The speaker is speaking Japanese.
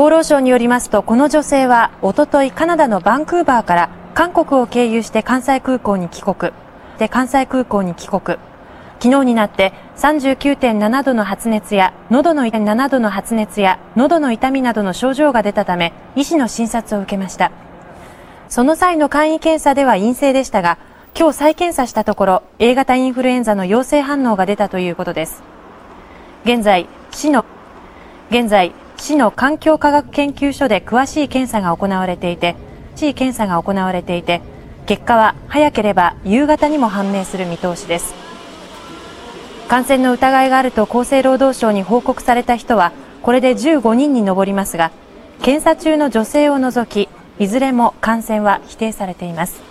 厚労省によりますと、この女性は、おとといカナダのバンクーバーから韓国を経由して関西空港に帰国。で、関西空港に帰国。昨日になって39.7度の発熱や喉の7度の発熱や喉の痛みなどの症状が出たため医師の診察を受けました。その際の簡易検査では陰性でしたが、今日再検査したところ A 型インフルエンザの陽性反応が出たということです。現在、市の、現在、市の環境科学研究所で詳しい検査が行われていて、しい検査が行われていて、結果は早ければ夕方にも判明する見通しです。感染の疑いがあると厚生労働省に報告された人は、これで15人に上りますが、検査中の女性を除き、いずれも感染は否定されています。